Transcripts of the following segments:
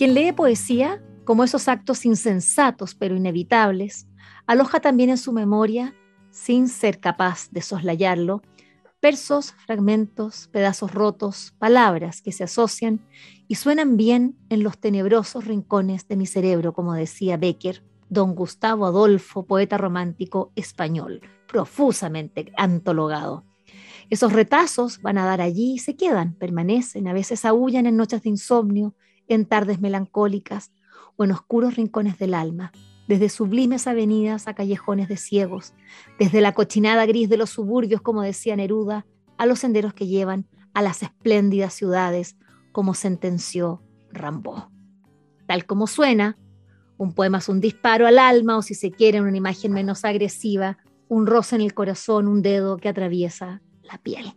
Quien lee poesía, como esos actos insensatos pero inevitables, aloja también en su memoria, sin ser capaz de soslayarlo, versos, fragmentos, pedazos rotos, palabras que se asocian y suenan bien en los tenebrosos rincones de mi cerebro, como decía Becker, don Gustavo Adolfo, poeta romántico español, profusamente antologado. Esos retazos van a dar allí y se quedan, permanecen, a veces aullan en noches de insomnio, en tardes melancólicas o en oscuros rincones del alma, desde sublimes avenidas a callejones de ciegos, desde la cochinada gris de los suburbios, como decía Neruda, a los senderos que llevan a las espléndidas ciudades, como sentenció Rambo. Tal como suena, un poema es un disparo al alma o si se quiere una imagen menos agresiva, un roce en el corazón, un dedo que atraviesa la piel.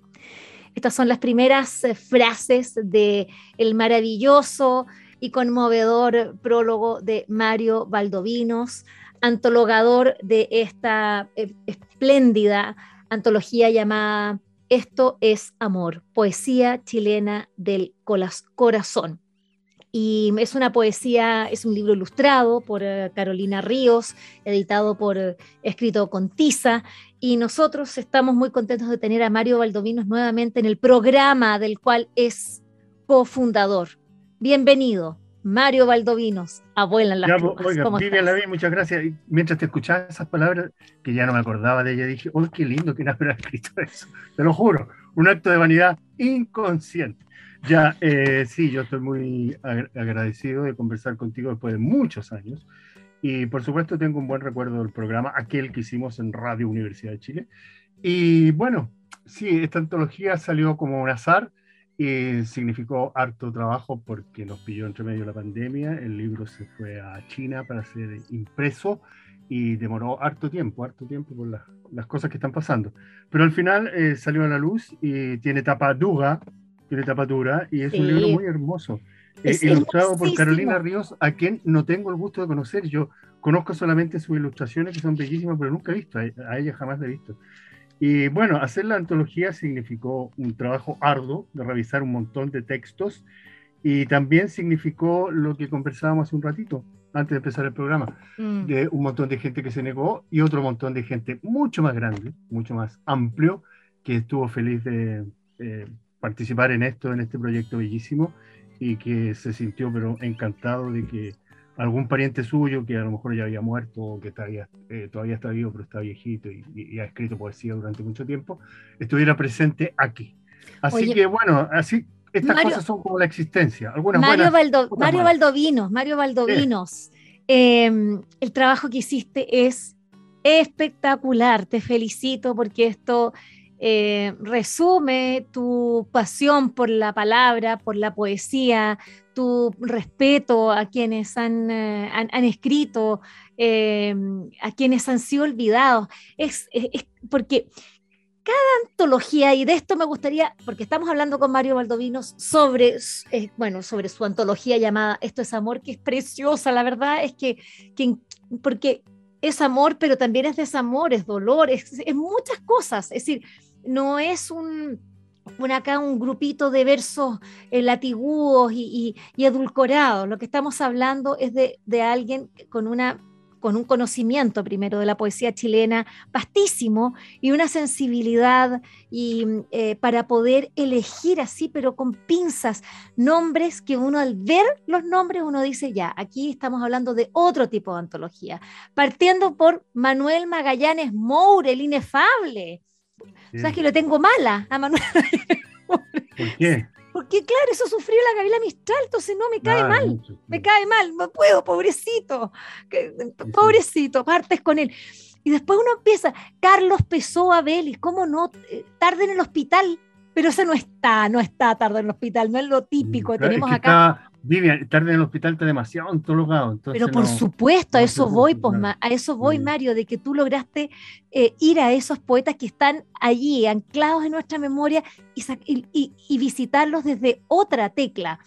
Estas son las primeras eh, frases de el maravilloso y conmovedor prólogo de Mario Valdovinos, antologador de esta eh, espléndida antología llamada Esto es Amor, poesía chilena del corazón. Y es una poesía, es un libro ilustrado por eh, Carolina Ríos, editado por, escrito con Tiza, y nosotros estamos muy contentos de tener a Mario Valdovinos nuevamente en el programa del cual es cofundador. Bienvenido, Mario Valdovinos, abuela en las ya, Oiga, Vivian Lavín, muchas gracias. mientras te escuchaba esas palabras, que ya no me acordaba de ella, dije, oh, qué lindo que no haber escrito eso. Te lo juro, un acto de vanidad inconsciente. Ya, eh, sí, yo estoy muy agradecido de conversar contigo después de muchos años. Y por supuesto tengo un buen recuerdo del programa, aquel que hicimos en Radio Universidad de Chile. Y bueno, sí, esta antología salió como un azar y significó harto trabajo porque nos pilló entre medio la pandemia. El libro se fue a China para ser impreso y demoró harto tiempo, harto tiempo por las cosas que están pasando. Pero al final eh, salió a la luz y tiene tapa dura, tiene tapa dura y es un libro muy hermoso. Eh, ilustrado por Carolina Ríos, a quien no tengo el gusto de conocer. Yo conozco solamente sus ilustraciones, que son bellísimas, pero nunca he visto, a, ella jamás la he visto. Y bueno, hacer la antología significó un trabajo arduo de revisar un montón de textos y también significó lo que conversábamos hace un ratito, antes de empezar el programa, mm. de un montón de gente que se negó y otro montón de gente mucho más grande, mucho más amplio, que estuvo feliz de participar en esto, en este proyecto bellísimo y que se sintió pero encantado de que algún pariente suyo que a lo mejor ya había muerto o que todavía, eh, todavía está vivo pero está viejito y, ha escrito poesía durante mucho tiempo, estuviera presente aquí. Así que bueno, así estas cosas son como la existencia. Algunas Mario, Mario Valdovinos, Mario Valdovinos, em, el trabajo que hiciste es espectacular, te felicito porque esto eh, resume tu pasión por la palabra, por la poesía, tu respeto a quienes han, eh, han, escrito, eh, a quienes han sido olvidados. Es, porque cada antología, y de esto me gustaría, porque estamos hablando con Mario Valdovinos sobre, bueno, sobre su antología llamada Esto es Amor, que es preciosa, la verdad es que, que porque es amor, pero también es desamor, es dolor, es, es muchas cosas. Es decir, no es un, acá un grupito de versos eh, latigudos y, edulcorados. Lo que estamos hablando es de, alguien con una con un conocimiento primero de la poesía chilena vastísimo y una sensibilidad y, eh, para poder elegir así, pero con pinzas, nombres que uno al ver los nombres uno dice, ya, aquí estamos hablando de otro tipo de antología, partiendo por Manuel Magallanes Moure, el inefable, ¿Sabes que lo tengo mala a Manuel? ¿Por qué? Porque claro, eso sufrió la Gabriela Mistral, entonces no me cae mal, me cae mal, no puedo, pobrecito, pobrecito, partes con él. Y después uno empieza, Carlos Pessoa Vélez, ¿cómo no? Eh, tarde en el hospital, pero ese no está, no está tarde en el hospital, no es lo típico. Tenemos es que acá. Vivian, tarde en el hospital está demasiado antologado. Pero por supuesto, a eso voy, pues, a eso voy, Mario, de que tú lograste eh, ir a esos poetas que están allí, anclados en nuestra memoria, y, y, visitarlos desde otra tecla.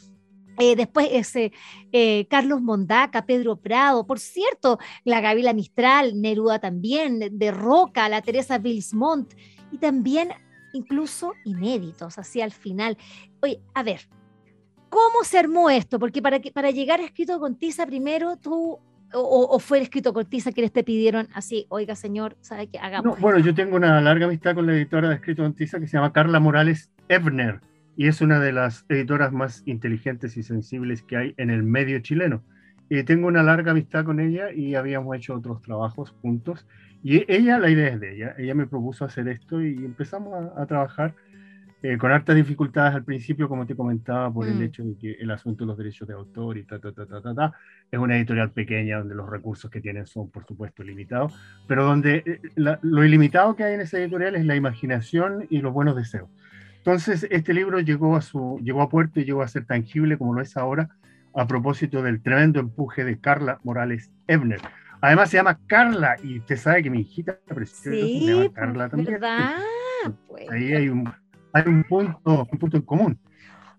Eh, después ese eh, Carlos Mondaca, Pedro Prado, por cierto, la Gabriela Mistral, Neruda también, de Roca, la Teresa Bilsmont, y también incluso inéditos, así al final. Oye, a ver, ¿cómo se armó esto? Porque para, que, para llegar a escrito con tiza primero, tú, o, fue escrito con tiza que les te pidieron así, oiga señor, ¿sabe qué? Hagamos. No, bueno, yo tengo una larga amistad con la editora de escrito con tiza que se llama Carla Morales Ebner y es una de las editoras más inteligentes y sensibles que hay en el medio chileno. Y tengo una larga amistad con ella y habíamos hecho otros trabajos juntos y ella, la idea es de ella, ella me propuso hacer esto y empezamos a, trabajar eh, con hartas dificultades al principio, como te comentaba, por el mm. hecho de que el asunto de los derechos de autor y ta, ta, ta, ta, ta, ta, es una editorial pequeña donde los recursos que tienen son, por supuesto, limitados, pero donde eh, lo ilimitado que hay en esa editorial es la imaginación y los buenos deseos. Entonces, este libro llegó a, su, llegó a puerto y llegó a ser tangible como lo es ahora, a propósito del tremendo empuje de Carla Morales Ebner Además se llama Carla y usted sabe que mi hijita preciosa sí, se llama Carla también. ¿verdad? Pues. Ahí hay un, hay un, punto, un punto en común.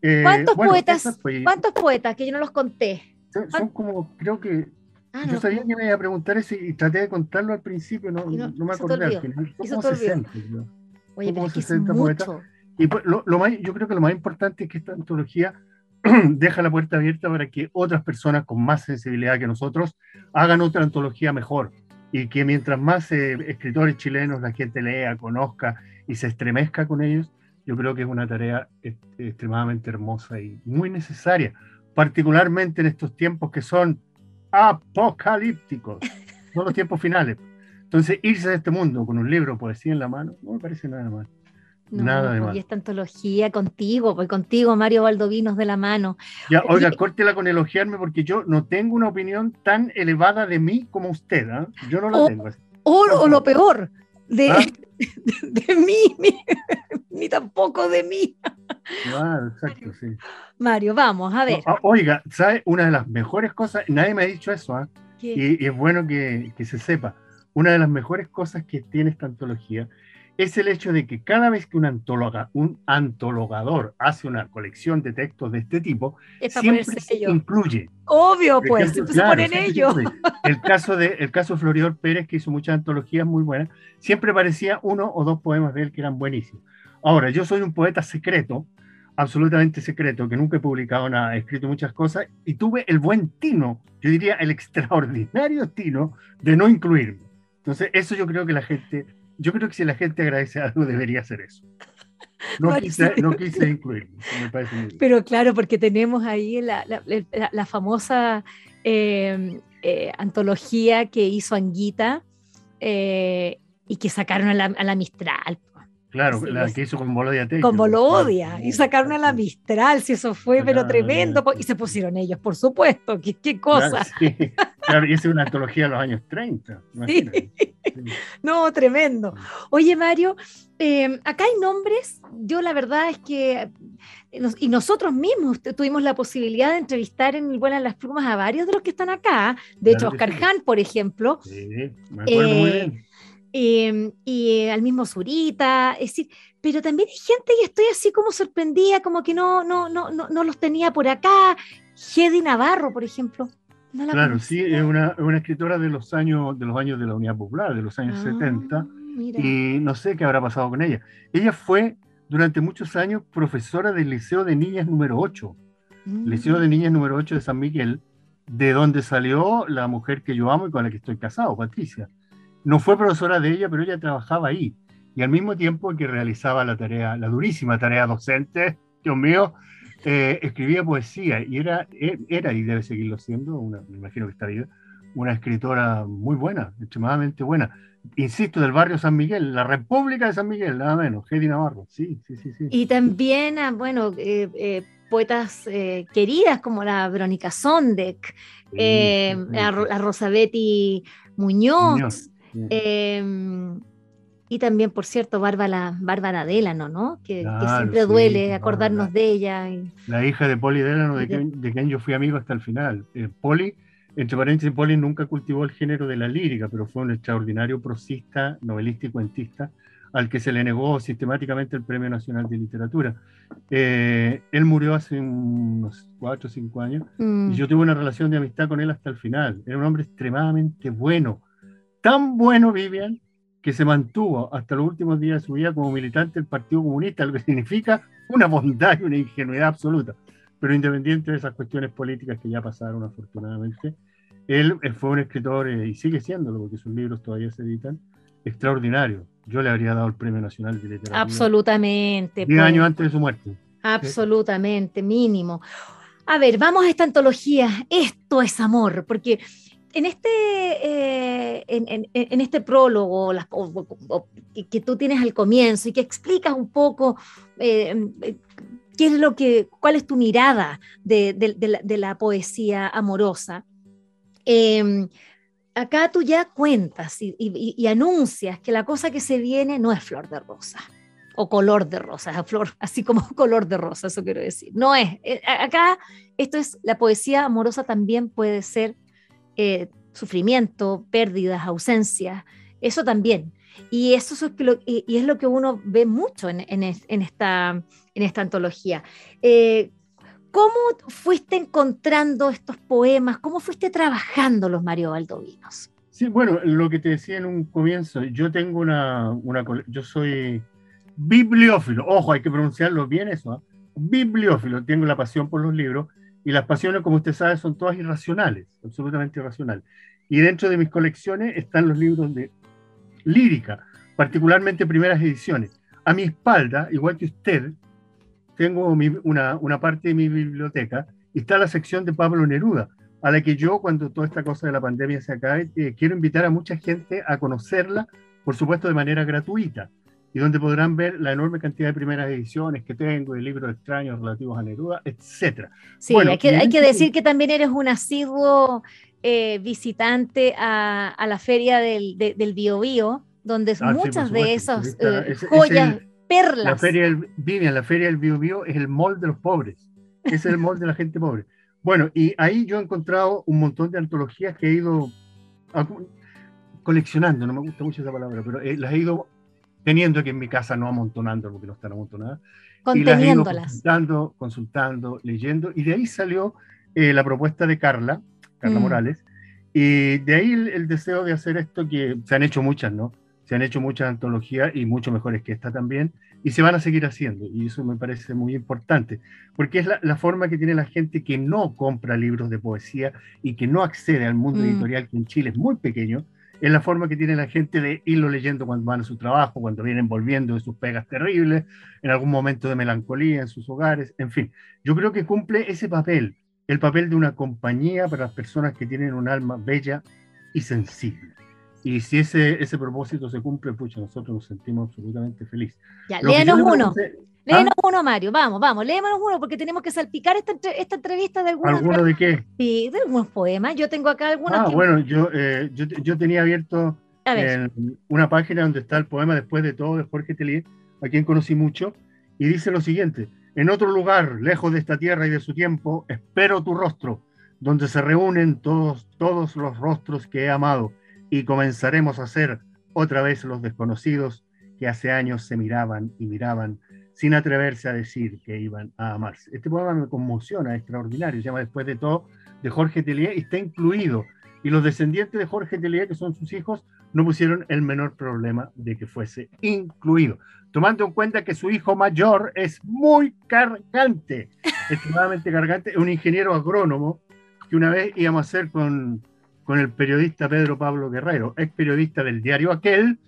Eh, ¿Cuántos poetas? ¿Cuántos poetas? Que yo no los conté. Son, como, creo que ah, yo sabía que me iba a preguntar eso y, traté de contarlo al principio, no, no, me acordé al final. Son como 60, Oye, pero 60 poetas. Y pues, lo, lo más, yo creo que lo más importante es que esta antología deja la puerta abierta para que otras personas con más sensibilidad que nosotros hagan otra antología mejor y que mientras más eh, escritores chilenos la gente lea, conozca y se estremezca con ellos, yo creo que es una tarea extremadamente hermosa y muy necesaria, particularmente en estos tiempos que son apocalípticos, son los tiempos finales. Entonces, irse de este mundo con un libro, poesía en la mano, no me parece nada mal. Nada de más. Y esta antología contigo, pues contigo, Mario Valdovinos de la mano. Ya, oiga, córtela con elogiarme porque yo no tengo una opinión tan elevada de mí como usted, ¿ah? Yo no la tengo. O, lo peor, de, ¿Ah? de, mí, ni, tampoco de mí. Claro, exacto, sí. Mario, vamos, a ver. Ah, oiga, ¿sabe? Una de las mejores cosas, nadie me ha dicho eso, ¿ah? Y, y, es bueno que, que se sepa. Una de las mejores cosas que tiene esta antología es el hecho de que cada vez que un, antóloga, un antologador hace una colección de textos de este tipo, siempre se incluye. Obvio, pues, se ponen ellos. El caso de el caso Floridor Pérez, que hizo muchas antologías muy buenas, siempre parecía uno o dos poemas de él que eran buenísimos. Ahora, yo soy un poeta secreto, absolutamente secreto, que nunca he publicado nada, he escrito muchas cosas, y tuve el buen tino, yo diría el extraordinario tino, de no incluirme. Entonces, eso yo creo que la gente yo creo que si la gente agradece algo, debería hacer eso. No, quise, no quise incluirlo. Pero claro, porque tenemos ahí la, la, famosa em, eh, antología que hizo Anguita eh, y que sacaron a la, a la Mistral. Claro, la que hizo con Bolodia Con Bolodia, y sacaron a la Mistral, si eso fue, pero tremendo, y se pusieron ellos, por supuesto, qué, qué cosa. Claro, y esa es una antología de los años 30. No, tremendo. Oye, Mario, em, acá hay nombres, yo la verdad es que, y nosotros mismos tuvimos la posibilidad de entrevistar en el Vuelan las Plumas a varios de los que están acá, de hecho, Oscar Hahn, por ejemplo. Sí, me acuerdo muy eh, bien Em, y al mismo Zurita, es decir, pero también hay gente y estoy así como sorprendida, como que no, no, no, no, los tenía por acá. Hedy Navarro, por ejemplo. Claro, sí, es una, una, escritora de los años de los años de la Unidad Popular, de los años 70, ah, y no sé qué habrá pasado con ella. Ella fue durante muchos años profesora del Liceo de Niñas número 8, mm. Liceo de Niñas número 8 de San Miguel, de donde salió la mujer que yo amo y con la que estoy casado, Patricia no fue profesora de ella, pero ella trabajaba ahí. Y al mismo tiempo que realizaba la tarea, la durísima tarea docente, Dios mío, eh, escribía poesía y era, e, era, y debe seguirlo siendo, una, me imagino que está viva, una escritora muy buena, extremadamente buena. Insisto, del barrio San Miguel, la República de San Miguel, nada menos, Hedy Navarro, sí, sí, sí. sí. Y también, ah, bueno, eh, eh, poetas queridas como la Verónica Sondek, la, Rosa Betty Muñoz. Em, y también, por cierto, Bárbara, Bárbara Délano, ¿no? Que, siempre duele acordarnos de ella. La hija de Poli Délano, de, quien, yo fui amigo hasta el final. Eh, Poli, entre paréntesis, Poli nunca cultivó el género de la lírica, pero fue un extraordinario prosista, novelista y cuentista, al que se le negó sistemáticamente el Premio Nacional de Literatura. Eh, él murió hace unos cuatro o cinco años mm. y yo tuve una relación de amistad con él hasta el final. Era un hombre extremadamente bueno, tan bueno, Vivian, que se mantuvo hasta los últimos días de su vida como militante del Partido Comunista, lo que significa una bondad y una ingenuidad absoluta. Pero independiente de esas cuestiones políticas que ya pasaron afortunadamente, él fue un escritor, eh, y sigue siéndolo, porque sus libros todavía se editan, extraordinario. Yo le habría dado el Premio Nacional de Literatura. Absolutamente. Diez años antes de su muerte. Absolutamente, mínimo. A ver, vamos a esta antología. Esto es amor, porque en este, eh, en, este prólogo que tú tienes al comienzo y que explicas un poco eh, qué es lo que, cuál es tu mirada de, la, poesía amorosa, em, acá tú ya cuentas y, anuncias que la cosa que se viene no es flor de rosa o color de rosa, flor, así como color de rosa, eso quiero decir. No es. Eh, acá esto es, la poesía amorosa también puede ser eh, sufrimiento, pérdidas, ausencias, eso también. Y eso es lo, y es lo que uno ve mucho en, esta, en esta antología. Eh, ¿Cómo fuiste encontrando estos poemas? ¿Cómo fuiste trabajando los Mario Valdovinos? Sí, bueno, lo que te decía en un comienzo, yo tengo una, una yo soy bibliófilo, ojo, hay que pronunciarlo bien eso, ¿ah? bibliófilo, tengo la pasión por los libros y las pasiones, como usted sabe, son todas irracionales, absolutamente irracionales. Y dentro de mis colecciones están los libros de lírica, particularmente primeras ediciones. A mi espalda, igual que usted, tengo una, una, parte de mi biblioteca y está la sección de Pablo Neruda, a la que yo, cuando toda esta cosa de la pandemia se acabe, eh, quiero invitar a mucha gente a conocerla, por supuesto de manera gratuita y donde podrán ver la enorme cantidad de primeras ediciones que tengo, de libros extraños relativos a Neruda, etc. Sí, hay, que, hay que decir que también eres un asiduo eh, visitante a, a, la feria del, del Bio, Bio donde ah, muchas de esas eh, joyas, perlas. La feria del, Vivian, la feria del Bio, Bio es el mall de los pobres, es el mall de la gente pobre. Bueno, y ahí yo he encontrado un montón de antologías que he ido coleccionando, no me gusta mucho esa palabra, pero eh, las he ido teniendo que en mi casa no amontonando, porque no están amontonadas. Conteniéndolas. consultando, consultando, leyendo, y de ahí salió eh, la propuesta de Carla, Carla mm. Morales, y de ahí el, deseo de hacer esto que se han hecho muchas, ¿no? Se han hecho muchas antologías y mucho mejores que esta también, y se van a seguir haciendo, y eso me parece muy importante, porque es la, la forma que tiene la gente que no compra libros de poesía y que no accede al mundo mm. editorial, que en Chile es muy pequeño, es la forma que tiene la gente de irlo leyendo cuando van a su trabajo, cuando vienen volviendo de sus pegas terribles, en algún momento de melancolía en sus hogares, en fin. Yo creo que cumple ese papel, el papel de una compañía para las personas que tienen un alma bella y sensible. Y si ese, ese propósito se cumple, pucha, nosotros nos sentimos absolutamente felices. Ya, léanos uno. Léenos ¿Ah? uno, Mario, vamos, vamos, léenos uno porque tenemos que salpicar esta, esta entrevista de algunos. ¿Alguno de qué? Sí, de algunos poemas. Yo tengo acá algunos. Ah, bueno, yo, eh, yo, yo, tenía abierto una página donde está el poema Después de todo de Jorge Telier, a quien conocí mucho, y dice lo siguiente: En otro lugar, lejos de esta tierra y de su tiempo, espero tu rostro, donde se reúnen todos, todos los rostros que he amado, y comenzaremos a ser otra vez los desconocidos que hace años se miraban y miraban sin atreverse a decir que iban a amarse. Este poema me conmociona, extraordinario, se llama Después de todo, de Jorge Tellier, y está incluido. Y los descendientes de Jorge Tellier, que son sus hijos, no pusieron el menor problema de que fuese incluido, tomando en cuenta que su hijo mayor es muy cargante, extremadamente cargante, es un ingeniero agrónomo que una vez íbamos a hacer con, con el periodista Pedro Pablo Guerrero, ex periodista del diario Aquel,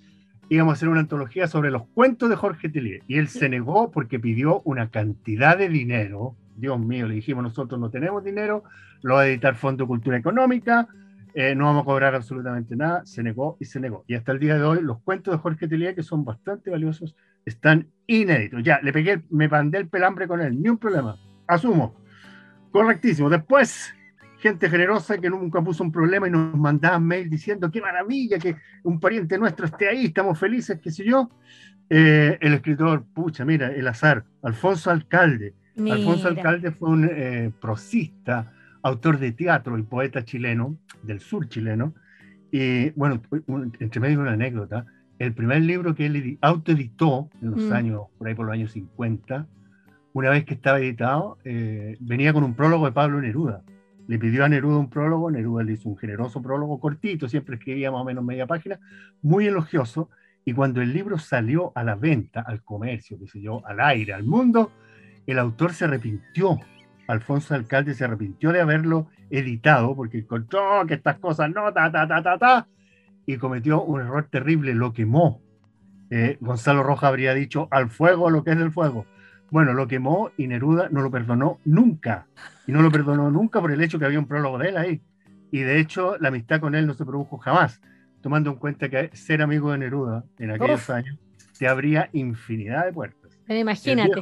íbamos a hacer una antología sobre los cuentos de Jorge Tellier. Y él se negó porque pidió una cantidad de dinero. Dios mío, le dijimos, nosotros no tenemos dinero, lo va a editar Fondo de Cultura Económica, eh, no vamos a cobrar absolutamente nada. Se negó y se negó. Y hasta el día de hoy, los cuentos de Jorge Tellier, que son bastante valiosos, están inéditos. Ya, le pegué, me mandé el pelambre con él, ni un problema. Asumo. Correctísimo. Después, gente generosa que nunca puso un problema y nos mandaban mail diciendo qué maravilla que un pariente nuestro esté ahí, estamos felices, qué sé yo. Eh, el escritor, pucha, mira, el azar, Alfonso Alcalde. Alfonso Alcalde fue un eh, prosista, autor de teatro y poeta chileno, del sur chileno. Y bueno, entre medio una anécdota, el primer libro que él autoeditó en los mm. años, por ahí por los años 50, una vez que estaba editado, eh, venía con un prólogo de Pablo Neruda. Le pidió a Neruda un prólogo, Neruda le hizo un generoso prólogo cortito, siempre escribía más o menos media página, muy elogioso, y cuando el libro salió a la venta, al comercio, qué sé al aire, al mundo, el autor se arrepintió. Alfonso Alcalde se arrepintió de haberlo editado porque encontró que estas cosas no, ta, ta, ta, ta, ta, y cometió un error terrible, lo quemó. Eh, Gonzalo Roja habría dicho al fuego lo que es del fuego. Bueno, lo quemó y Neruda no lo perdonó nunca. Y no lo perdonó nunca por el hecho que había un prólogo de él ahí. Y de hecho, la amistad con él no se produjo jamás, tomando en cuenta que ser amigo de Neruda en aquellos años te abría infinidad de puertas. Imagínate.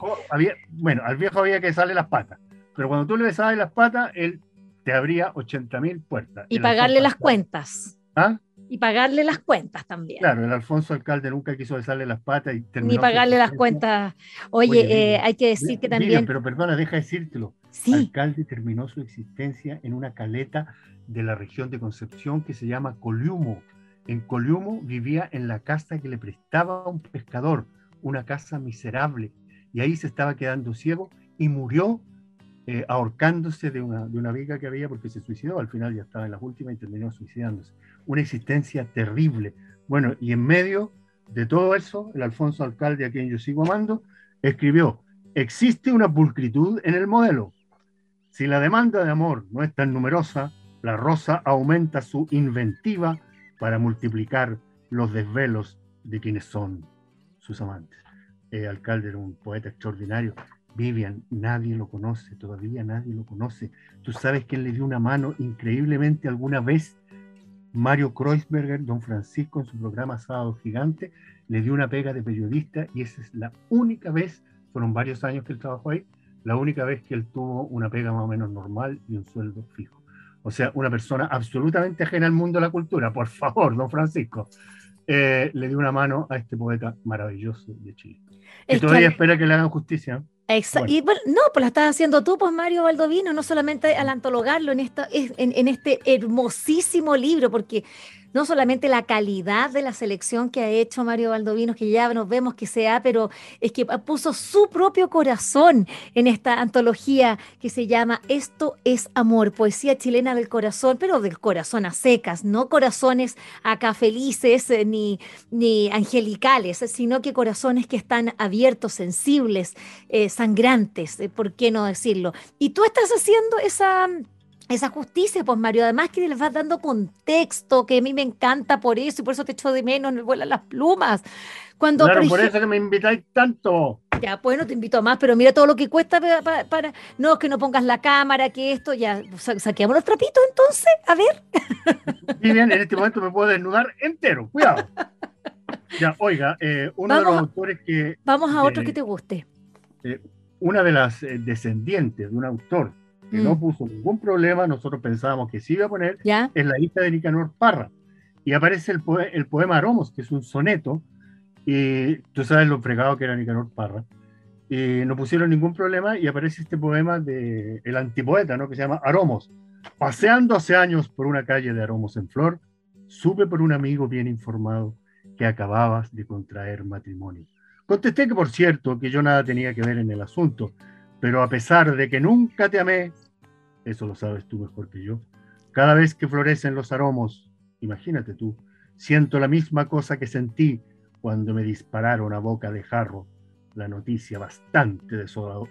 bueno, al viejo había que darle las patas, pero cuando tú le besabas las patas, él te abría 80.000 puertas. Y pagarle las cuentas. ¿Ah? Y pagarle las cuentas también. Claro, el Alfonso Alcalde nunca quiso besarle las patas y terminó Ni pagarle las cuentas. Oye, eh, hay que decir que también. pero perdona, deja decírtelo. Sí. Alcalde terminó su existencia en una caleta de la región de Concepción que se llama Coliumo. En Coliumo vivía en la casa que le prestaba un pescador, una casa miserable, y ahí se estaba quedando ciego y murió eh, ahorcándose de una, de una viga que había porque se suicidó. Al final ya estaba en las últimas y terminó suicidándose una existencia terrible. Bueno, y en medio de todo eso, el Alfonso Alcalde, a quien yo sigo amando, escribió, existe una pulcritud en el modelo. Si la demanda de amor no es tan numerosa, la rosa aumenta su inventiva para multiplicar los desvelos de quienes son sus amantes. El alcalde era un poeta extraordinario. Vivian, nadie lo conoce, todavía nadie lo conoce. ¿Tú sabes quién le dio una mano increíblemente alguna vez Mario Kreuzberger, don Francisco, en su programa Sábado Gigante, le dio una pega de periodista y esa es la única vez, fueron varios años que él trabajó ahí, la única vez que él tuvo una pega más o menos normal y un sueldo fijo. O sea, una persona absolutamente ajena al mundo de la cultura. Por favor, don Francisco, eh, le dio una mano a este poeta maravilloso de Chile. Y todavía espera que le hagan justicia. Exacto. Y bueno, no, pues la estás haciendo tú, pues Mario Baldovino, no solamente al antologarlo en, esta, en, en este hermosísimo libro, porque no solamente la calidad de la selección que ha hecho Mario Valdovinos, que ya nos vemos que sea, pero es que puso su propio corazón en esta antología que se llama Esto es Amor, poesía chilena del corazón, pero del corazón a secas, no corazones acá felices eh, ni, ni angelicales, sino que corazones que están abiertos, sensibles, eh, sangrantes, eh, ¿por qué no decirlo? Y tú estás haciendo esa esa justicia, pues Mario, además que les vas dando contexto, que a mí me encanta por eso, y por eso te echo de menos, me vuelan las plumas. Cuando, claro, por, eso que me invitáis tanto. Ya, pues no te invito a más, pero mira todo lo que cuesta para, No, es que no pongas la cámara, que esto, ya, saqueamos los trapitos entonces, a ver. Y bien, en este momento me puedo desnudar entero, cuidado. Ya, oiga, eh, uno de los autores que... Vamos a otro que te guste. Eh, una de las eh, descendientes de un autor que no mm. puso ningún problema, nosotros pensábamos que sí iba a poner, ¿Ya? es la lista de Nicanor Parra. Y aparece el, el, poema Aromos, que es un soneto, y tú sabes lo fregado que era Nicanor Parra. Y no pusieron ningún problema y aparece este poema de el antipoeta, ¿no? que se llama Aromos. Paseando hace años por una calle de Aromos en flor, supe por un amigo bien informado que acababas de contraer matrimonio. Contesté que, por cierto, que yo nada tenía que ver en el asunto, pero a pesar de que nunca te amé, eso lo sabes tú mejor que yo, cada vez que florecen los aromos, imagínate tú, siento la misma cosa que sentí cuando me dispararon a boca de jarro la noticia bastante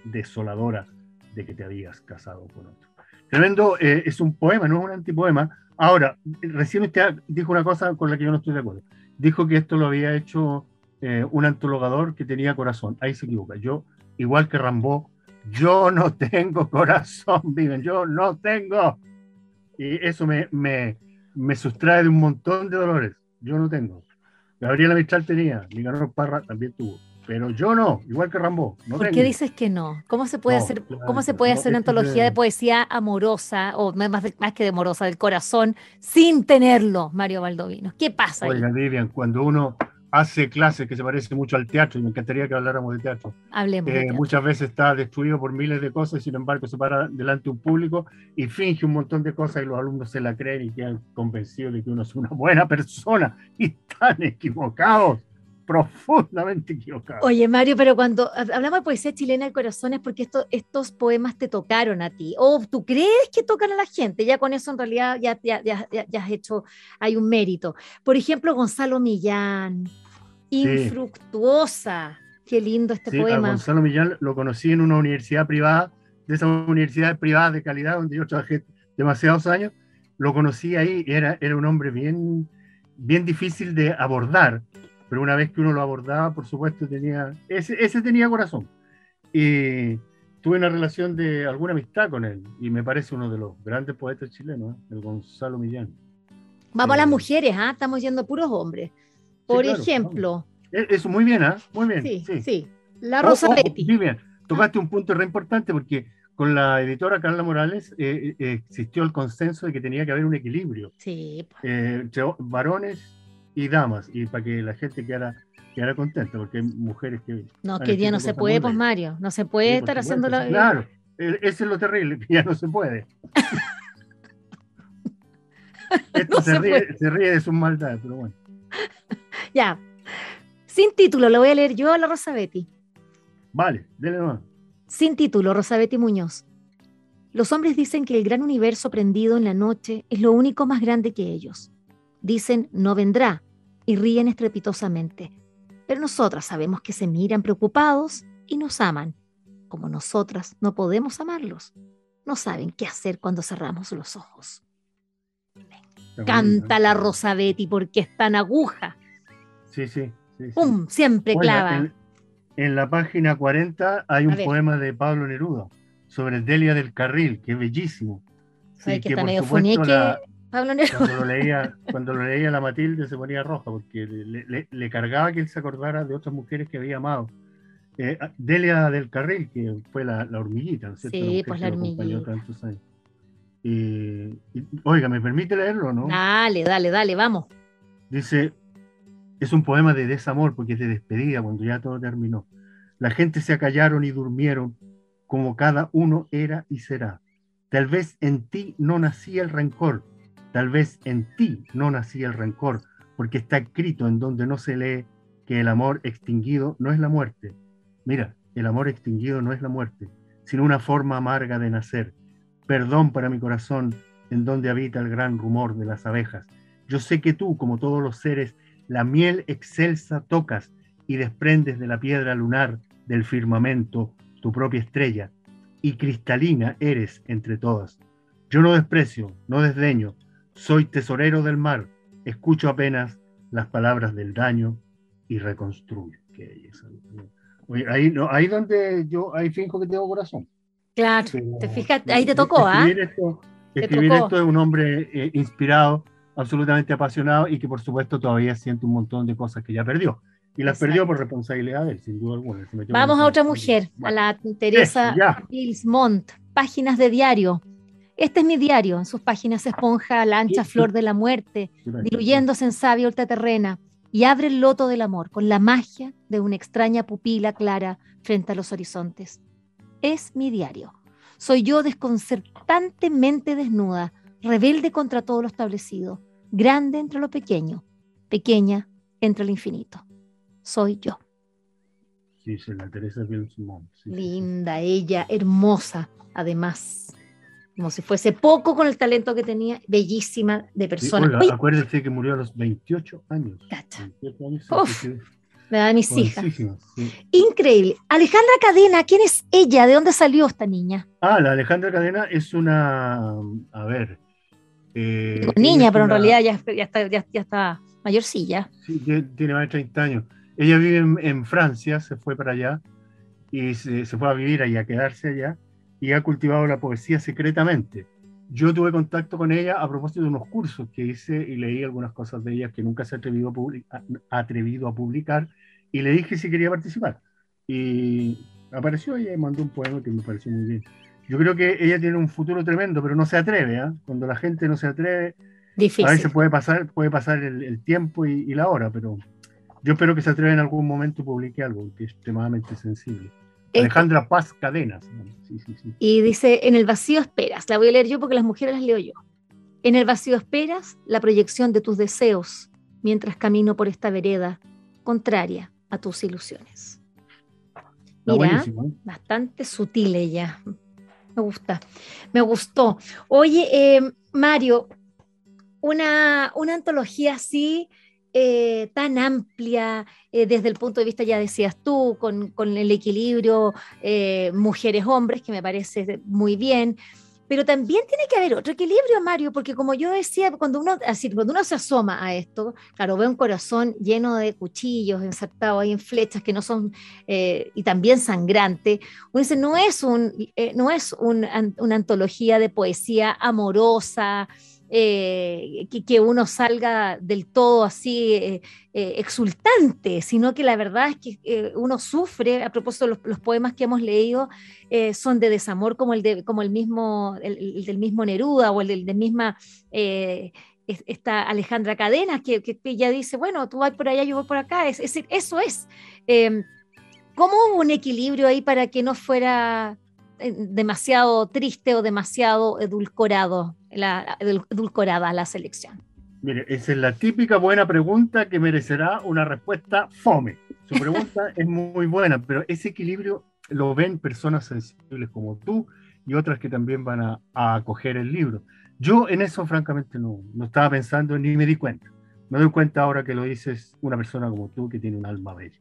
desoladora de que te habías casado con otro. Tremendo, eh, es un poema, no es un antipoema. Ahora, recién usted dijo una cosa con la que yo no estoy de acuerdo. Dijo que esto lo había hecho eh, un antologador que tenía corazón. Ahí se equivoca. Yo, igual que Rambó, yo no tengo corazón, viven, yo no tengo. Y eso me, me, me, sustrae de un montón de dolores. Yo no tengo. Gabriela Mistral tenía, Nicanor Parra también tuvo. pero yo no, igual que Rambo. ¿Por qué dices que no? ¿Cómo se puede hacer, cómo se puede hacer una antología de poesía amorosa, o más, más que de amorosa, del corazón, sin tenerlo, Mario Baldovino? ¿Qué pasa? Oiga, Vivian, cuando uno hace clases que se parece mucho al teatro, y me encantaría que habláramos de teatro. Hablemos. Eh, muchas veces está destruido por miles de cosas, y sin embargo se para delante de un público y finge un montón de cosas y los alumnos se la creen y quedan convencidos de que uno es una buena persona y están equivocados profundamente equivocado. Oye, Mario, pero cuando hablamos de poesía chilena del corazón es porque estos poemas te tocaron a ti. O tú crees que tocan a la gente. Ya con eso en realidad ya, ya, ya, ya has hecho, hay un mérito. Por ejemplo, Gonzalo Millán, Infructuosa. Qué lindo este sí, poema. Gonzalo Millán lo conocí en una universidad privada, de esas universidades privadas de calidad donde yo trabajé demasiados años. Lo conocí ahí, era, era un hombre bien, bien difícil de abordar pero una vez que uno lo abordaba, por supuesto, tenía, ese, ese tenía corazón. Y tuve una relación de alguna amistad con él, y me parece uno de los grandes poetas chilenos, ¿eh? el Gonzalo Millán. Vamos a las eh, mujeres, ¿ah? estamos yendo puros hombres. Por ejemplo. E, eso, muy bien, ¿ah? Muy bien. Sí, sí. La Rosa Betty. Muy bien. Tocaste un punto re importante porque con la editora Carla Morales eh, existió el consenso de que tenía que haber un equilibrio sí. entre varones y damas, y para que la gente quedara, quedara contenta, porque hay mujeres que... No, que ya no se puede, pues Mario, no se puede estar haciendo la... Claro, e, eso es lo terrible, que ya no se puede. Esto se, ríe, se, ríe, de sus maldades, pero bueno. ya, sin título, lo voy a leer yo a la Rosa Betty. Vale, dele nomás. Sin título, Rosa Betty Muñoz. Los hombres dicen que el gran universo prendido en la noche es lo único más grande que ellos. Dicen, no vendrá, y ríen estrepitosamente. Pero nosotras sabemos que se miran preocupados y nos aman. Como nosotras no podemos amarlos, no saben qué hacer cuando cerramos los ojos. Canta la Rosa Betty porque es tan aguja. Sí, sí. ¡Pum! Siempre clava. En, la página 40 hay un poema de Pablo Neruda sobre Delia del Carril, que es bellísimo. Sí, que, está medio cuando lo, leía, cuando lo leía la Matilde se ponía roja porque le, cargaba que él se acordara de otras mujeres que había amado. Eh, Delia del Carril, que fue la, hormiguita, ¿no cierto? Sí, pues la hormiguita. Y, oiga, ¿me permite leerlo, no? Dale, dale, dale, vamos. Dice, es un poema de desamor porque es de despedida cuando ya todo terminó. La gente se acallaron y durmieron como cada uno era y será. Tal vez en ti no nacía el rencor, Tal vez en ti no nacía el rencor, porque está escrito en donde no se lee que el amor extinguido no es la muerte. Mira, el amor extinguido no es la muerte, sino una forma amarga de nacer. Perdón para mi corazón, en donde habita el gran rumor de las abejas. Yo sé que tú, como todos los seres, la miel excelsa tocas y desprendes de la piedra lunar del firmamento tu propia estrella, y cristalina eres entre todas. Yo no desprecio, no desdeño, soy tesorero del mar, escucho apenas las palabras del daño y reconstruyo. ahí, no, ahí donde yo, ahí finjo que tengo corazón. Claro, te fijas, ahí te tocó, ¿ah? Escribir, esto, de un hombre eh, inspirado, absolutamente apasionado y que por supuesto todavía siente un montón de cosas que ya perdió. Y las perdió por responsabilidad de él, sin duda alguna. Vamos a otra mujer, a la Teresa Pilsmont, páginas de diario. Este es mi diario, en sus páginas esponja la ancha flor de la muerte, diluyéndose en savia ultraterrena, y abre el loto del amor con la magia de una extraña pupila clara frente a los horizontes. Es mi diario. Soy yo desconcertantemente desnuda, rebelde contra todo lo establecido, grande entre lo pequeño, pequeña entre lo infinito. Soy yo. Sí, la Teresa Linda, ella, hermosa, además como si fuese poco con el talento que tenía, bellísima de persona. acuérdese que murió a los 28 años. Cacha. me da mis hijas. Increíble. Alejandra Cadena, ¿quién es ella? ¿De dónde salió esta niña? Ah, la Alejandra Cadena es una, a ver. Eh, niña, pero en realidad ya, ya, está, ya, está mayorcilla. Sí, tiene más de 30 años. Ella vive en, Francia, se fue para allá y se, se fue a vivir allá, a quedarse allá y ha cultivado la poesía secretamente. Yo tuve contacto con ella a propósito de unos cursos que hice y leí algunas cosas de ella que nunca se ha atrevido a, atrevido a publicar y le dije si quería participar. Y apareció ella y mandó un poema que me pareció muy bien. Yo creo que ella tiene un futuro tremendo, pero no se atreve. ¿eh? Cuando la gente no se atreve, Difícil. a veces puede pasar, puede pasar el, tiempo y, la hora, pero yo espero que se atreva en algún momento y publique algo que es extremadamente sensible. Alejandra Paz Cadenas. Sí, sí, sí. Y dice, en el vacío esperas, la voy a leer yo porque las mujeres las leo yo. En el vacío esperas la proyección de tus deseos mientras camino por esta vereda contraria a tus ilusiones. Mira, ¿eh? bastante sutil ella. Me gusta, me gustó. Oye, eh, Mario, una, una antología así eh, tan amplia desde el punto de vista, ya decías tú, con, con el equilibrio mujeres-hombres, que me parece muy bien, pero también tiene que haber otro equilibrio, Mario, porque como yo decía, cuando uno, así, cuando uno se asoma a esto, claro, ve un corazón lleno de cuchillos ensartados ahí en flechas que no son, eh, y también sangrante, uno dice, no es, un, eh, no es una antología de poesía amorosa, eh, que, uno salga del todo así eh, eh, exultante, sino que la verdad es que uno sufre, a propósito de los, poemas que hemos leído, son de desamor como el, de, como el, mismo, el, del mismo Neruda o el del, misma... esta Alejandra Cadenas, que, que, ella dice, bueno, tú vas por allá, yo voy por acá, es, decir, eso es. Em, ¿Cómo hubo un equilibrio ahí para que no fuera demasiado triste o demasiado edulcorado? La, edulcorada la selección? Mire, esa es la típica buena pregunta que merecerá una respuesta fome. Su pregunta es muy buena, pero ese equilibrio lo ven personas sensibles como tú y otras que también van a, acoger el libro. Yo en eso francamente no, no, estaba pensando ni me di cuenta. Me doy cuenta ahora que lo dices una persona como tú que tiene un alma bella.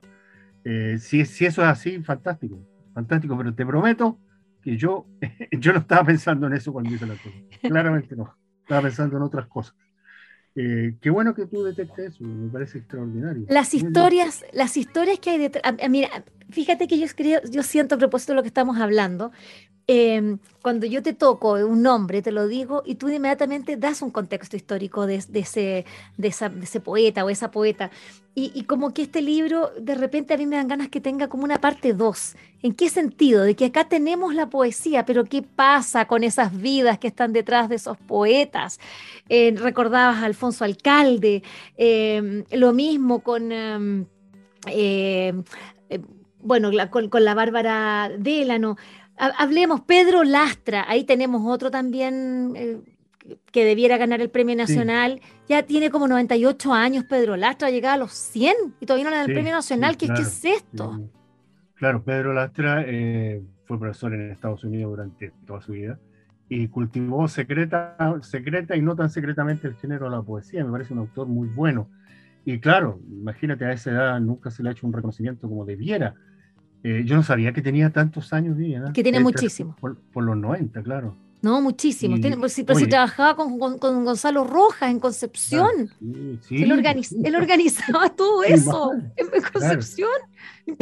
Eh, si, si eso es así, fantástico, fantástico, pero te prometo que yo, yo no estaba pensando en eso cuando hice la cosa. Claramente no. Estaba pensando en otras cosas. Eh, qué bueno que tú detectes eso, me parece extraordinario. Las historias, las historias que hay detrás. Mira, fíjate que yo, creo, yo siento a propósito de lo que estamos hablando, Em, cuando yo te toco un nombre, te lo digo, y tú inmediatamente das un contexto histórico de, ese, de, ese, poeta o esa poeta. Y, como que este libro, de repente a mí me dan ganas que tenga como una parte 2. ¿En qué sentido? De que acá tenemos la poesía, pero ¿qué pasa con esas vidas que están detrás de esos poetas? Eh, recordabas a Alfonso Alcalde, em, lo mismo con... Em, eh, eh, bueno, con, con la Bárbara Délano. Hablemos, Pedro Lastra, ahí tenemos otro también eh, que debiera ganar el premio nacional. Ya tiene como 98 años Pedro Lastra, llega a los 100 y todavía no le dan el premio nacional. ¿Qué, es esto? Claro, Pedro Lastra eh, fue profesor en Estados Unidos durante toda su vida y cultivó secreta, secreta y no tan secretamente el género de la poesía. Me parece un autor muy bueno. Y claro, imagínate, a esa edad nunca se le ha hecho un reconocimiento como debiera eh, yo no sabía que tenía tantos años de Que tiene muchísimo. Por, los 90, claro. No, muchísimo. Pues, pero si trabajaba con, Gonzalo Rojas en Concepción. sí, sí, él, organizaba todo eso en, Concepción.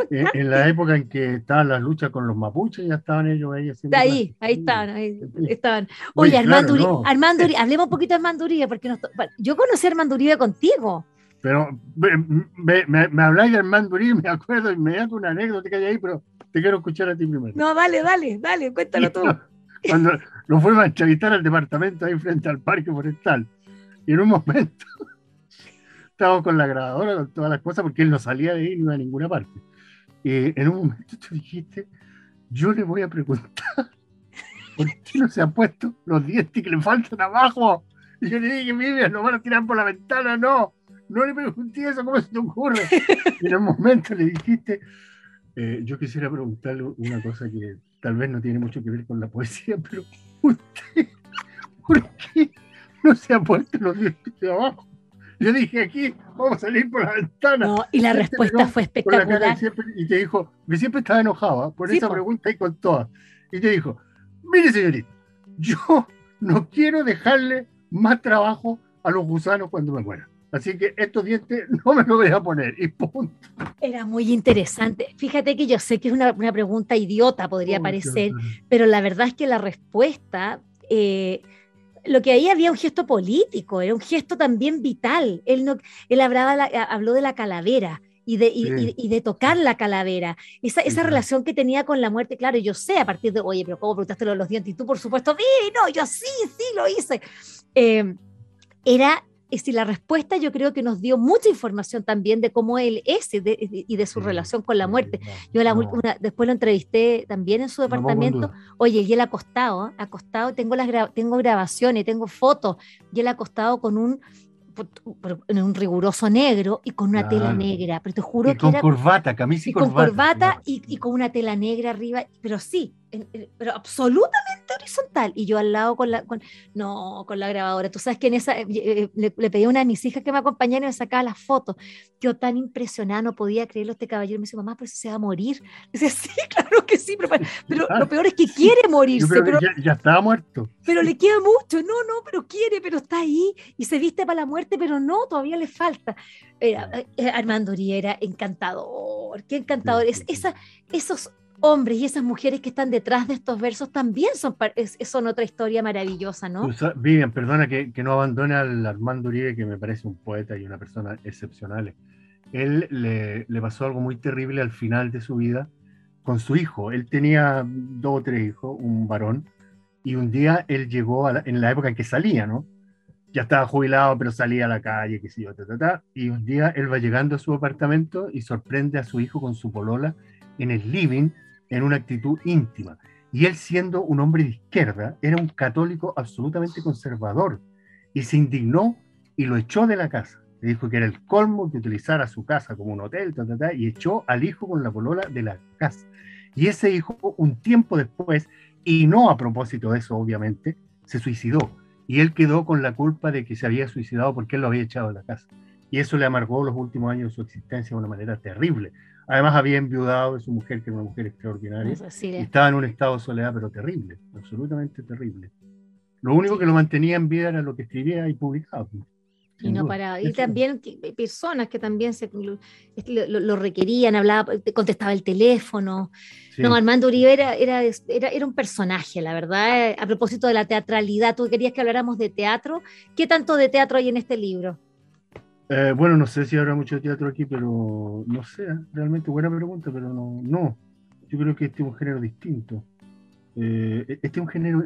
En, la época en que estaban las luchas con los mapuches, ya estaban ellos ahí haciendo. ahí, ahí estaban, ahí estaban. Oye, Armando, Armando, hablemos un poquito de Armando Uribe, porque yo conocí a Armando Uribe contigo. Pero me, me, me, habláis del Mandurí, me acuerdo inmediato una anécdota que hay ahí, pero te quiero escuchar a ti primero. No, dale, dale, dale, cuéntalo tú. Cuando lo fuimos a entrevistar al departamento ahí frente al parque forestal, y en un momento estábamos con la grabadora, con todas las cosas, porque él no salía de ahí ni iba a ninguna parte. Y en un momento tú dijiste, yo le voy a preguntar por qué no se han puesto los dientes que le faltan abajo. Y yo le dije, Vivian, no van a tirar por la ventana, no no le pregunté eso, ¿cómo se te ocurre? en un momento le dijiste, eh, yo quisiera preguntarle una cosa que tal vez no tiene mucho que ver con la poesía, pero usted, ¿por qué no se ha puesto los dientes de abajo? Yo dije aquí, vamos a salir por la ventana. No, y la respuesta fue espectacular. y te dijo, que siempre estaba enojado ¿ah? por esa pregunta y con todas. Y te dijo, mire señorita, yo no quiero dejarle más trabajo a los gusanos cuando me mueran. Así que estos dientes no me los voy a poner y punto. Era muy interesante. Fíjate que yo sé que es una, pregunta idiota, podría parecer, pero la verdad es que la respuesta, eh, lo que ahí había un gesto político, era un gesto también vital. Él, no, él hablaba habló de la calavera y de, y, de tocar la calavera. Esa, esa relación que tenía con la muerte, claro, yo sé a partir de, oye, pero ¿cómo preguntaste los dientes? Y tú, por supuesto, sí, no, yo sí, sí lo hice. Eh, era y la respuesta yo creo que nos dio mucha información también de cómo él es y de, su relación con la muerte. Yo después lo entrevisté también en su departamento. Oye, y él acostado, acostado, tengo, las tengo grabaciones, tengo fotos, y él acostado con un en un riguroso negro y con una tela negra, pero te juro que con corbata, camisa y, con corbata. y, con una tela negra arriba, pero sí, pero absolutamente horizontal y yo al lado con la no con la grabadora. Tú sabes que en esa eh, eh, le, pedí a una de mis hijas que me acompañara y me sacaba las fotos. Yo tan impresionada no podía creerlo este caballero me dice, "Mamá, pero se va a morir." Dice, "Sí, claro que sí, pero, pero lo peor es que quiere morirse, pero ya, ya estaba muerto. Pero le queda mucho. No, no, pero quiere, pero está ahí y se viste para la muerte pero no, todavía le falta. Era, eh, Armando Uriera, encantador, qué encantador. Es, esa, esos hombres y esas mujeres que están detrás de estos versos también son, son otra historia maravillosa, ¿no? Vivian, perdona que, que, no abandone al Armando Uribe, que me parece un poeta y una persona excepcional. Él le, le, pasó algo muy terrible al final de su vida con su hijo. Él tenía dos o tres hijos, un varón, y un día él llegó en la época en que salía, ¿no? ya estaba jubilado, pero salía a la calle, qué sé yo, y un día él va llegando a su apartamento y sorprende a su hijo con su polola en el living en una actitud íntima. Y él siendo un hombre de izquierda, era un católico absolutamente conservador y se indignó y lo echó de la casa. Le dijo que era el colmo que utilizara su casa como un hotel, y echó al hijo con la polola de la casa. Y ese hijo, un tiempo después, y no a propósito de eso, obviamente, se suicidó y él quedó con la culpa de que se había suicidado porque él lo había echado de la casa. Y eso le amargó los últimos años de su existencia de una manera terrible. Además había enviudado de su mujer, que era una mujer extraordinaria, y estaba en un estado de soledad, pero terrible, absolutamente terrible. Lo único que lo mantenía en vida era lo que escribía y publicaba. Y no paraba. Y también personas que también se, lo, requerían, hablaba, contestaba el teléfono. No, Armando Uribe era, era, era, un personaje, la verdad. A propósito de la teatralidad, tú querías que habláramos de teatro. ¿Qué tanto de teatro hay en este libro? Eh, bueno, no sé si habrá mucho teatro aquí, pero no sé, ¿eh? realmente buena pregunta, pero no, no. Yo creo que este es un género distinto. Eh, este es un género,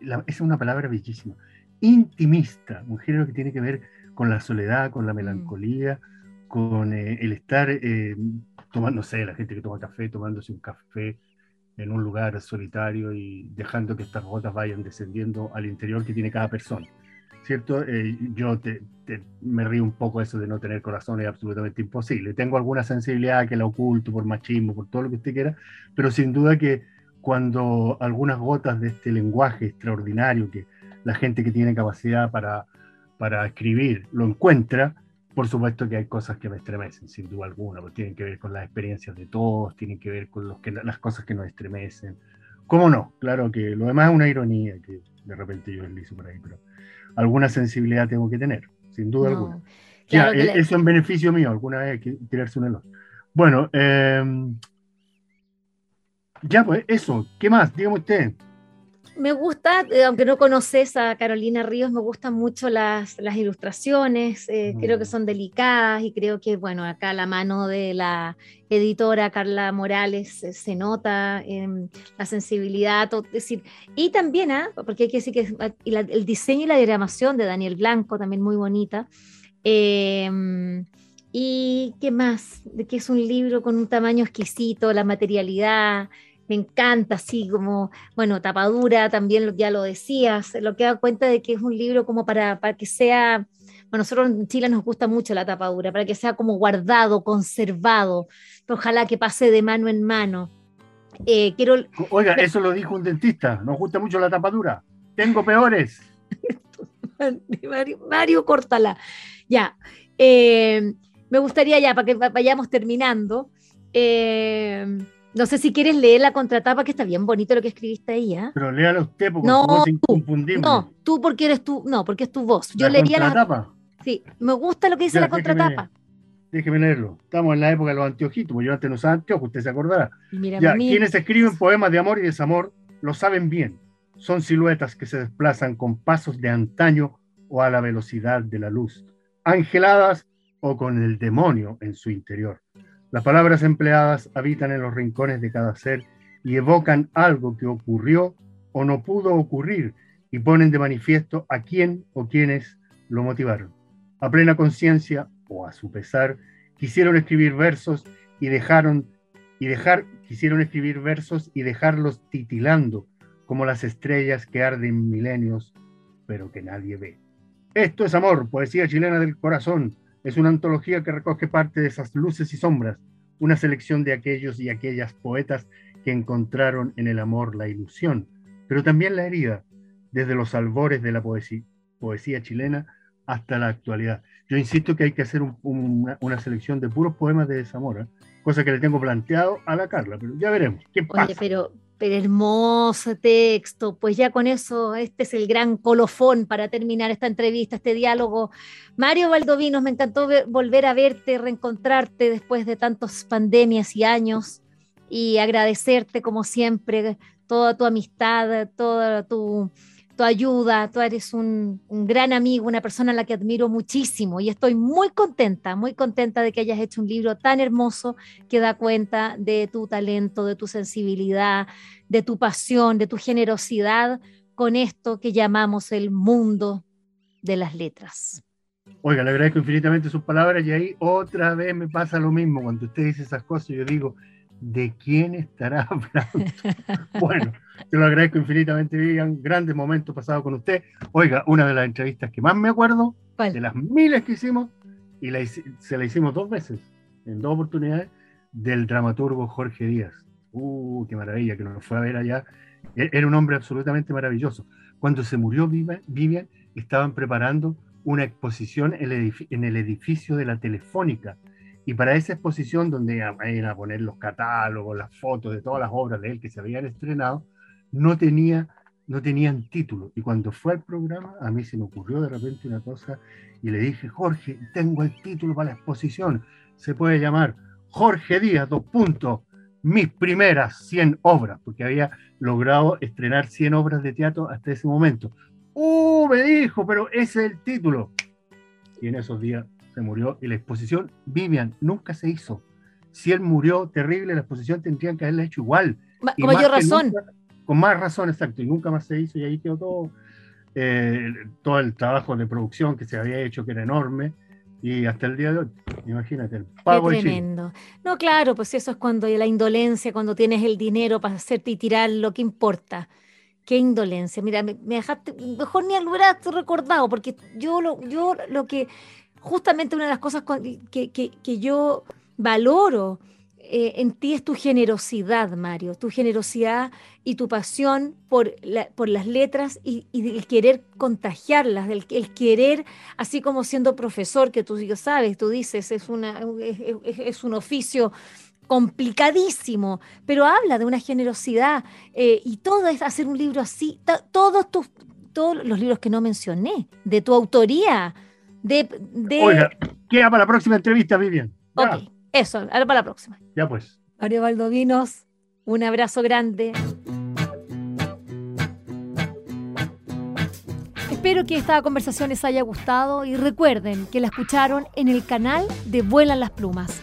esa es una palabra bellísima intimista, un género que tiene que ver con la soledad, con la mm. melancolía, con eh, el estar eh, tomando, no sé, la gente que toma café, tomándose un café en un lugar solitario y dejando que estas gotas vayan descendiendo al interior que tiene cada persona. ¿Cierto? Eh, yo me río un poco eso de no tener corazón, es absolutamente imposible. Tengo alguna sensibilidad que la oculto por machismo, por todo lo que usted quiera, pero sin duda que cuando algunas gotas de este lenguaje extraordinario que, la gente que tiene capacidad para, para escribir lo encuentra, por supuesto que hay cosas que me estremecen, sin duda alguna, porque tienen que ver con las experiencias de todos, tienen que ver con los que, las cosas que nos estremecen. ¿Cómo no? Claro que lo demás es una ironía que de repente yo deslizo por ahí, pero alguna sensibilidad tengo que tener, sin duda alguna. ya, e, eso en beneficio mío, alguna vez hay que tirarse un elogio. Bueno, em, ya pues eso, ¿qué más? Dígame usted me gusta, eh, aunque no conoces a Carolina Ríos, me gustan mucho las, las ilustraciones, eh, creo que mm. son delicadas y creo que, bueno, acá la mano de la editora Carla Morales eh, se nota la sensibilidad, decir, y también, ¿ah? porque hay que decir que el diseño y la diagramación de Daniel Blanco, también muy bonita. Em, y qué más, de que es un libro con un tamaño exquisito, la materialidad, me encanta, así como, bueno, tapadura, también ya lo decías, lo que da cuenta de que es un libro como para, para que sea, bueno, nosotros en Chile nos gusta mucho la tapadura, para que sea como guardado, conservado, ojalá que pase de mano en mano. Eh, quiero... Oiga, eso lo dijo un dentista, nos gusta mucho la tapadura, tengo peores. Mario, Mario, córtala. Ya, eh, me gustaría ya, para que vayamos terminando, eh, no sé si quieres leer la contratapa, que está bien bonito lo que escribiste ahí. ¿eh? Pero léala usted, porque no, No, tú porque eres tú, no, porque es tu voz. Yo ¿La leería contratapa? la. Sí, me gusta lo que dice la contratapa. Déjeme, leerlo. Estamos en la época de los anteojitos, porque yo antes no usaba anteojos, usted se acordará. ya, quienes escriben poemas de amor y desamor lo saben bien. Son siluetas que se desplazan con pasos de antaño o a la velocidad de la luz. Angeladas o con el demonio en su interior. Las palabras empleadas habitan en los rincones de cada ser y evocan algo que ocurrió o no pudo ocurrir y ponen de manifiesto a quién o quiénes lo motivaron. A plena conciencia o a su pesar, quisieron escribir versos y dejaron dejar quisieron escribir versos y dejarlos titilando como las estrellas que arden milenios, pero que nadie ve. Esto es amor, poesía chilena del corazón. Es una antología que recoge parte de esas luces y sombras, una selección de aquellos y aquellas poetas que encontraron en el amor la ilusión, pero también la herida, desde los albores de la poesía, poesía chilena hasta la actualidad. Yo insisto que hay que hacer una, selección de puros poemas de desamor, ¿eh? cosa que le tengo planteado a la Carla, pero ya veremos. ¿Qué pasa? Oye, pero, pero hermoso texto, pues ya con eso, este es el gran colofón para terminar esta entrevista, este diálogo. Mario Valdovinos, me encantó volver a verte, reencontrarte después de tantas pandemias y años y agradecerte como siempre toda tu amistad, toda tu ayuda, tú eres un, gran amigo, una persona a la que admiro muchísimo y estoy muy contenta, muy contenta de que hayas hecho un libro tan hermoso que da cuenta de tu talento, de tu sensibilidad, de tu pasión, de tu generosidad con esto que llamamos el mundo de las letras. Oiga, le agradezco infinitamente sus palabras y ahí otra vez me pasa lo mismo. Cuando usted dice esas cosas, yo digo, ¿de quién estará hablando? bueno, te lo agradezco infinitamente, Vivian. Grandes momentos pasados con usted. Oiga, una de las entrevistas que más me acuerdo, de las miles que hicimos, y se la hicimos dos veces, en dos oportunidades, del dramaturgo Jorge Díaz. ¡Uh, qué maravilla! Que nos fue a ver allá. E-, era un hombre absolutamente maravilloso. Cuando se murió Vivian, estaban preparando una exposición en el edificio de la Telefónica y para esa exposición, donde iban a poner los catálogos, las fotos de todas las obras de él que se habían estrenado, no, tenía, no tenían título. Y cuando fue al programa, a mí se me ocurrió de repente una cosa y le dije, Jorge, tengo el título para la exposición. Se puede llamar Jorge Díaz, dos puntos, mis primeras 100 obras, porque había logrado estrenar 100 obras de teatro hasta ese momento. ¡Uh! Me dijo, pero ese es el título. Y en esos días se murió y la exposición, Vivian, nunca se hizo. Si él murió terrible, la exposición tendrían que haberla hecho igual. Con mayor razón. Con más razón, exacto, y nunca más se hizo y ahí quedó todo, eh, todo el trabajo de producción que se había hecho, que era enorme, y hasta el día de hoy, imagínate, el pago Qué tremendo. No, claro, pues eso es cuando la indolencia, cuando tienes el dinero para hacerte y tirar lo que importa. Qué indolencia. Mira, me, dejaste, mejor ni hubiera recordado, porque yo lo, yo lo que justamente una de las cosas que, yo valoro eh, en ti es tu generosidad, Mario, tu generosidad y tu pasión por, por las letras y, el querer contagiarlas, el, el, querer, así como siendo profesor, que tú sabes, tú dices, es, una, es, un oficio complicadísimo, pero habla de una generosidad eh, y todo es hacer un libro así, todos, tus, todos los libros que no mencioné, de tu autoría, de, de... Oiga, queda para la próxima entrevista, Vivian. Ok, eso, para la próxima. Ya pues. Mario Valdovinos, un abrazo grande. Espero que esta conversación les haya gustado y recuerden que la escucharon en el canal de Vuelan las Plumas.